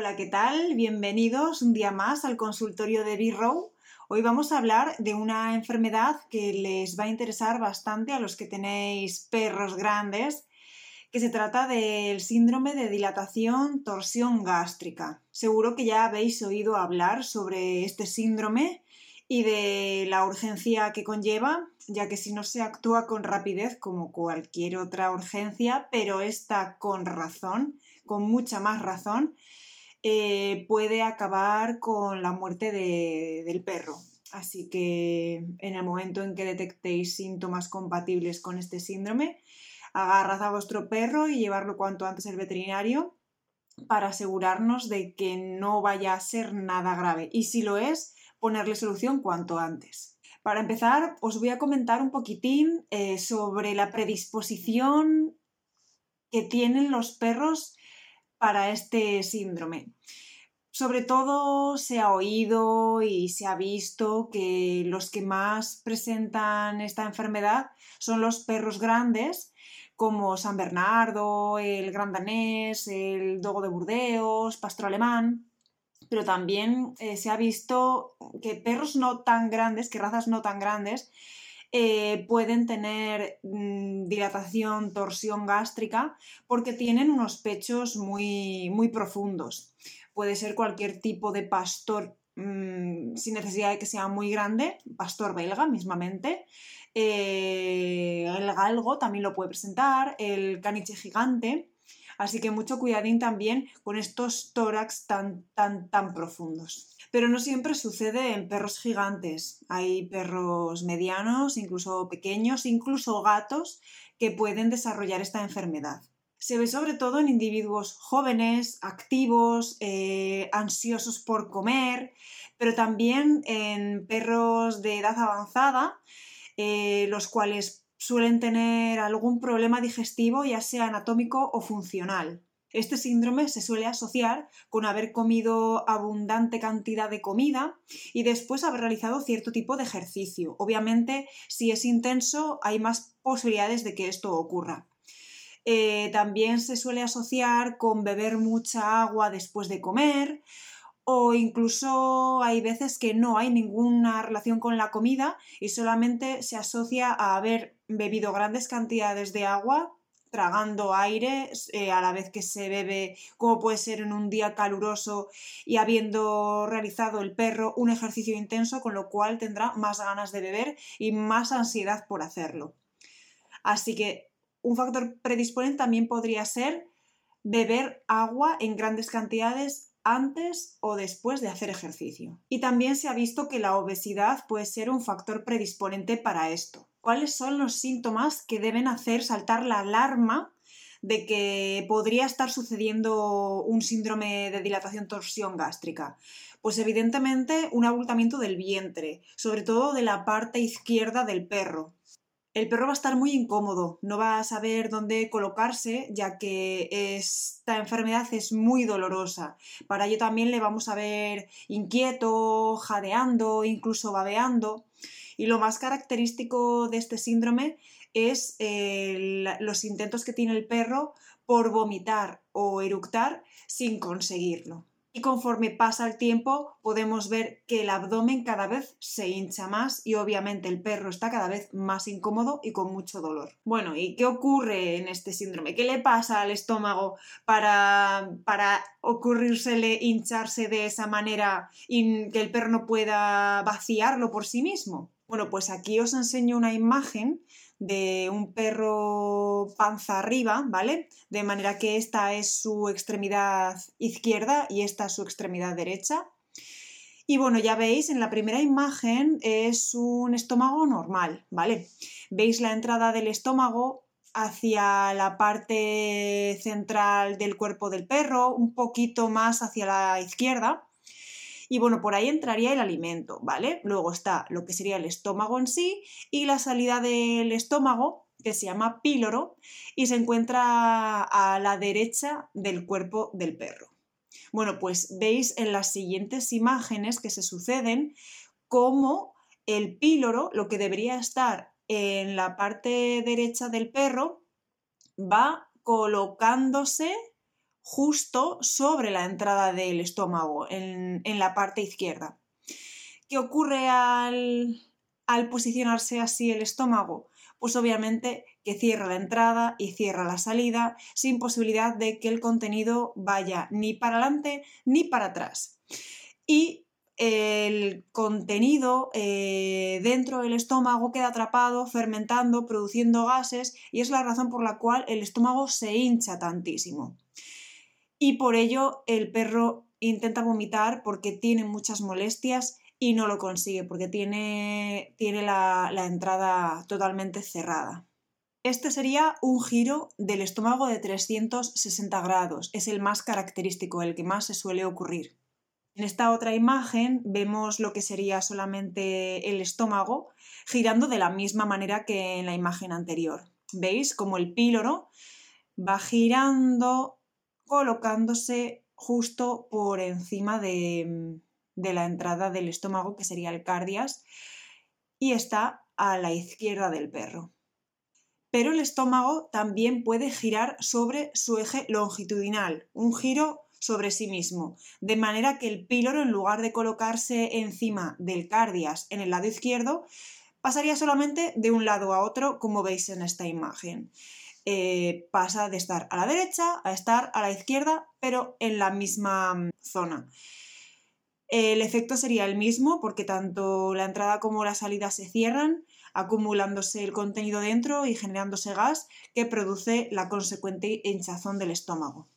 Hola, ¿qué tal? Bienvenidos un día más al consultorio de B-Row. Hoy vamos a hablar de una enfermedad que les va a interesar bastante a los que tenéis perros grandes, que se trata del síndrome de dilatación torsión gástrica. Seguro que ya habéis oído hablar sobre este síndrome y de la urgencia que conlleva, ya que si no se actúa con rapidez como cualquier otra urgencia, pero esta con razón, con mucha más razón, eh, puede acabar con la muerte del perro. Así que en el momento en que detectéis síntomas compatibles con este síndrome, agarrad a vuestro perro y llevarlo cuanto antes al veterinario para asegurarnos de que no vaya a ser nada grave. Y si lo es, ponerle solución cuanto antes. Para empezar, os voy a comentar un poquitín eh, sobre la predisposición que tienen los perros para este síndrome. Sobre todo se ha oído y se ha visto que los que más presentan esta enfermedad son los perros grandes, como San Bernardo, el Gran Danés, el Dogo de Burdeos, Pastor Alemán pero también eh, se ha visto que perros no tan grandes, que razas no tan grandes, eh, pueden tener mm, dilatación, torsión gástrica, porque tienen unos pechos muy, muy profundos. Puede ser cualquier tipo de pastor mm, sin necesidad de que sea muy grande, pastor belga mismamente. Eh, el galgo también lo puede presentar, el caniche gigante. Así que mucho cuidadín también con estos tórax tan, tan, tan profundos. Pero no siempre sucede en perros gigantes. Hay perros medianos, incluso pequeños, incluso gatos que pueden desarrollar esta enfermedad. Se ve sobre todo en individuos jóvenes, activos, eh, ansiosos por comer, pero también en perros de edad avanzada, eh, los cuales suelen tener algún problema digestivo, ya sea anatómico o funcional. Este síndrome se suele asociar con haber comido abundante cantidad de comida y después haber realizado cierto tipo de ejercicio. Obviamente, si es intenso, hay más posibilidades de que esto ocurra. Eh, también se suele asociar con beber mucha agua después de comer o incluso hay veces que no hay ninguna relación con la comida y solamente se asocia a haber bebido grandes cantidades de agua tragando aire eh, a la vez que se bebe, como puede ser en un día caluroso y habiendo realizado el perro un ejercicio intenso, con lo cual tendrá más ganas de beber y más ansiedad por hacerlo. Así que un factor predisponente también podría ser beber agua en grandes cantidades antes o después de hacer ejercicio. Y también se ha visto que la obesidad puede ser un factor predisponente para esto. ¿Cuáles son los síntomas que deben hacer saltar la alarma de que podría estar sucediendo un síndrome de dilatación torsión gástrica? Pues evidentemente un abultamiento del vientre, sobre todo de la parte izquierda del perro, el perro va a estar muy incómodo, no va a saber dónde colocarse, ya que esta enfermedad es muy dolorosa. Para ello también le vamos a ver inquieto, jadeando, incluso babeando. Y lo más característico de este síndrome es eh, los intentos que tiene el perro por vomitar o eructar sin conseguirlo y conforme pasa el tiempo podemos ver que el abdomen cada vez se hincha más y obviamente el perro está cada vez más incómodo y con mucho dolor. Bueno, ¿y qué ocurre en este síndrome? ¿Qué le pasa al estómago para, para ocurrírsele hincharse de esa manera y que el perro no pueda vaciarlo por sí mismo? Bueno, pues aquí os enseño una imagen de un perro panza arriba, ¿vale? De manera que esta es su extremidad izquierda y esta es su extremidad derecha. Y bueno, ya veis, en la primera imagen es un estómago normal, ¿vale? Veis la entrada del estómago hacia la parte central del cuerpo del perro, un poquito más hacia la izquierda. Y bueno, por ahí entraría el alimento, ¿vale? Luego está lo que sería el estómago en sí y la salida del estómago, que se llama píloro, y se encuentra a la derecha del cuerpo del perro. Bueno, pues veis en las siguientes imágenes que se suceden cómo el píloro, lo que debería estar en la parte derecha del perro, va colocándose justo sobre la entrada del estómago, en, la parte izquierda. ¿Qué ocurre al, al posicionarse así el estómago? Pues obviamente que cierra la entrada y cierra la salida sin posibilidad de que el contenido vaya ni para adelante ni para atrás. Y el contenido eh, dentro del estómago queda atrapado, fermentando, produciendo gases y es la razón por la cual el estómago se hincha tantísimo. Y por ello el perro intenta vomitar porque tiene muchas molestias y no lo consigue porque tiene, tiene la, la entrada totalmente cerrada. Este sería un giro del estómago de 360 grados, es el más característico, el que más se suele ocurrir. En esta otra imagen vemos lo que sería solamente el estómago girando de la misma manera que en la imagen anterior. ¿Veis? Como el píloro va girando, colocándose justo por encima de, de la entrada del estómago, que sería el cardias, y está a la izquierda del perro. Pero el estómago también puede girar sobre su eje longitudinal, un giro sobre sí mismo, de manera que el píloro, en lugar de colocarse encima del cardias en el lado izquierdo, pasaría solamente de un lado a otro, como veis en esta imagen. Eh, pasa de estar a la derecha a estar a la izquierda, pero en la misma mm, zona. El efecto sería el mismo porque tanto la entrada como la salida se cierran, acumulándose el contenido dentro y generándose gas que produce la consecuente hinchazón del estómago.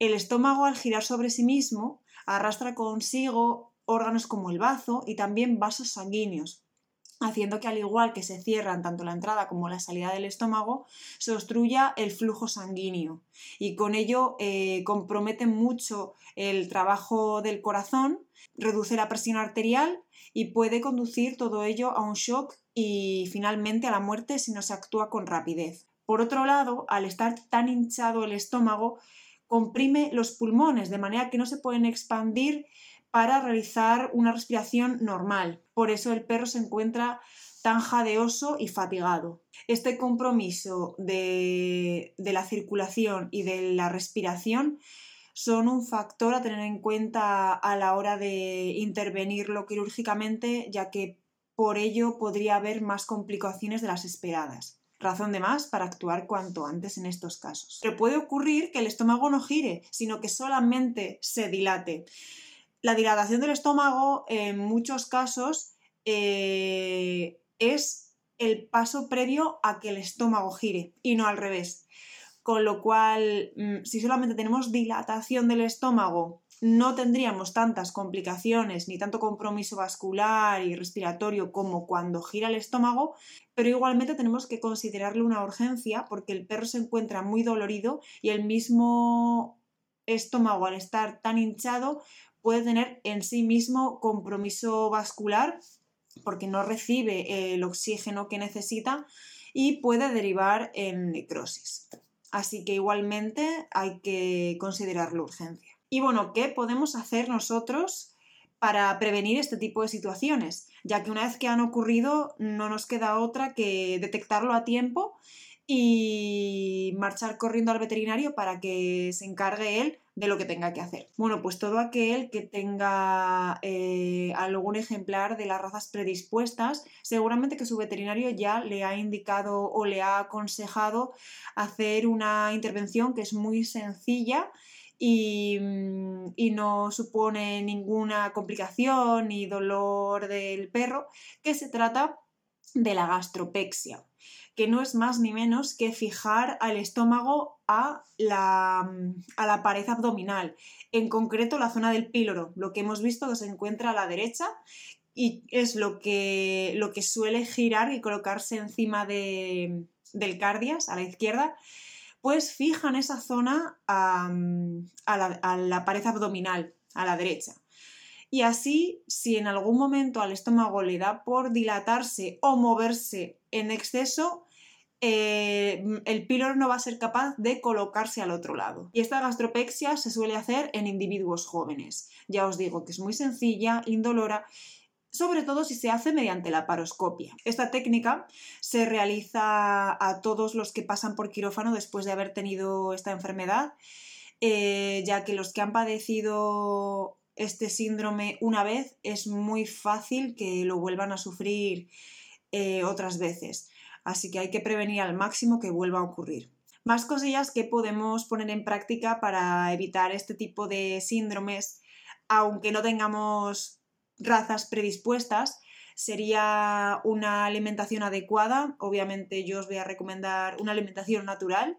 El estómago, al girar sobre sí mismo, arrastra consigo órganos como el bazo y también vasos sanguíneos, haciendo que al igual que se cierran tanto la entrada como la salida del estómago, se obstruya el flujo sanguíneo y con ello eh, compromete mucho el trabajo del corazón, reduce la presión arterial y puede conducir todo ello a un shock y finalmente a la muerte si no se actúa con rapidez. Por otro lado, al estar tan hinchado el estómago, comprime los pulmones, de manera que no se pueden expandir para realizar una respiración normal. Por eso el perro se encuentra tan jadeoso y fatigado. Este compromiso de, de, la circulación y de la respiración son un factor a tener en cuenta a la hora de intervenirlo quirúrgicamente, ya que por ello podría haber más complicaciones de las esperadas razón de más para actuar cuanto antes en estos casos. Pero puede ocurrir que el estómago no gire, sino que solamente se dilate. La dilatación del estómago en muchos casos eh, es el paso previo a que el estómago gire y no al revés. Con lo cual, mm, si solamente tenemos dilatación del estómago no tendríamos tantas complicaciones ni tanto compromiso vascular y respiratorio como cuando gira el estómago, pero igualmente tenemos que considerarle una urgencia porque el perro se encuentra muy dolorido y el mismo estómago al estar tan hinchado puede tener en sí mismo compromiso vascular porque no recibe el oxígeno que necesita y puede derivar en necrosis. Así que igualmente hay que considerar la urgencia. Y bueno, ¿qué podemos hacer nosotros para prevenir este tipo de situaciones? Ya que una vez que han ocurrido no nos queda otra que detectarlo a tiempo y marchar corriendo al veterinario para que se encargue él de lo que tenga que hacer. Bueno, pues todo aquel que tenga eh, algún ejemplar de las razas predispuestas, seguramente que su veterinario ya le ha indicado o le ha aconsejado hacer una intervención que es muy sencilla Mm, y, no supone ninguna complicación ni dolor del perro, que se trata de la gastropexia, que no es más ni menos que fijar al estómago a la, a la pared abdominal, en concreto la zona del píloro, lo que hemos visto que se encuentra a la derecha y es lo que, lo que suele girar y colocarse encima de, del cardias a la izquierda pues fijan esa zona a, la, pared abdominal, a la derecha. Y así, si en algún momento al estómago le da por dilatarse o moverse en exceso, eh, el píloro no va a ser capaz de colocarse al otro lado. Y esta gastropexia se suele hacer en individuos jóvenes. Ya os digo que es muy sencilla, indolora sobre todo si se hace mediante la paroscopia. Esta técnica se realiza a todos los que pasan por quirófano después de haber tenido esta enfermedad eh, ya que los que han padecido este síndrome una vez es muy fácil que lo vuelvan a sufrir eh, otras veces. Así que hay que prevenir al máximo que vuelva a ocurrir. Más cosillas que podemos poner en práctica para evitar este tipo de síndromes, aunque no tengamos razas predispuestas, sería una alimentación adecuada. Obviamente yo os voy a recomendar una alimentación natural.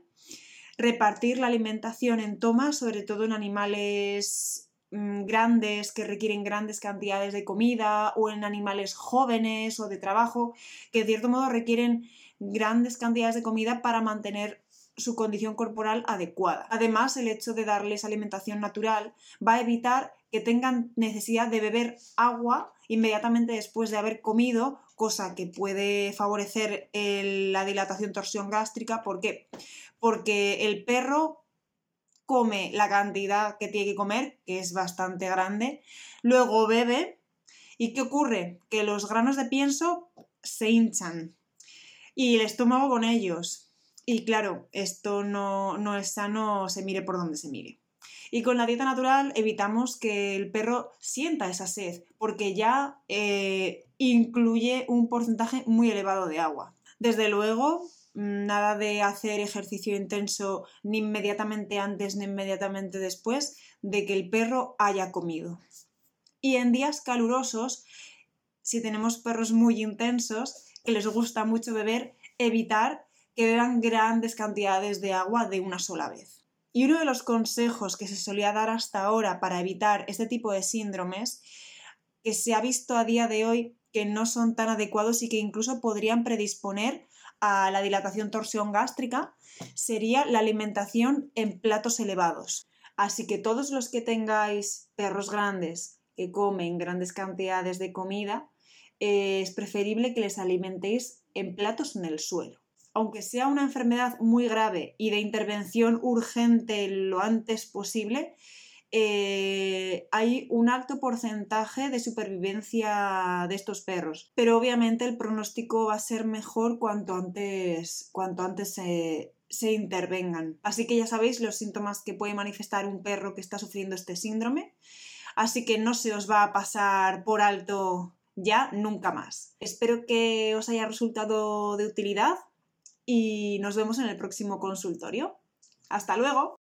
Repartir la alimentación en tomas, sobre todo en animales grandes que requieren grandes cantidades de comida o en animales jóvenes o de trabajo que de cierto modo requieren grandes cantidades de comida para mantener su condición corporal adecuada. Además, el hecho de darles alimentación natural va a evitar que tengan necesidad de beber agua inmediatamente después de haber comido, cosa que puede favorecer la dilatación torsión gástrica. ¿Por qué? Porque el perro come la cantidad que tiene que comer, que es bastante grande, luego bebe y ¿qué ocurre? Que los granos de pienso se hinchan y el estómago con ellos. Y claro, esto no, no es sano, se mire por donde se mire. Y con la dieta natural evitamos que el perro sienta esa sed, porque ya eh, incluye un porcentaje muy elevado de agua. Desde luego, nada de hacer ejercicio intenso ni inmediatamente antes ni inmediatamente después de que el perro haya comido. Y en días calurosos, si tenemos perros muy intensos, que les gusta mucho beber, evitar que beban grandes cantidades de agua de una sola vez. Y uno de los consejos que se solía dar hasta ahora para evitar este tipo de síndromes, que se ha visto a día de hoy que no son tan adecuados y que incluso podrían predisponer a la dilatación torsión gástrica, sería la alimentación en platos elevados. Así que todos los que tengáis perros grandes que comen grandes cantidades de comida, eh, es preferible que les alimentéis en platos en el suelo aunque sea una enfermedad muy grave y de intervención urgente lo antes posible, eh, hay un alto porcentaje de supervivencia de estos perros. Pero obviamente el pronóstico va a ser mejor cuanto antes, cuanto antes se, se intervengan. Así que ya sabéis los síntomas que puede manifestar un perro que está sufriendo este síndrome. Así que no se os va a pasar por alto ya nunca más. Espero que os haya resultado de utilidad y nos vemos en el próximo consultorio. Hasta luego.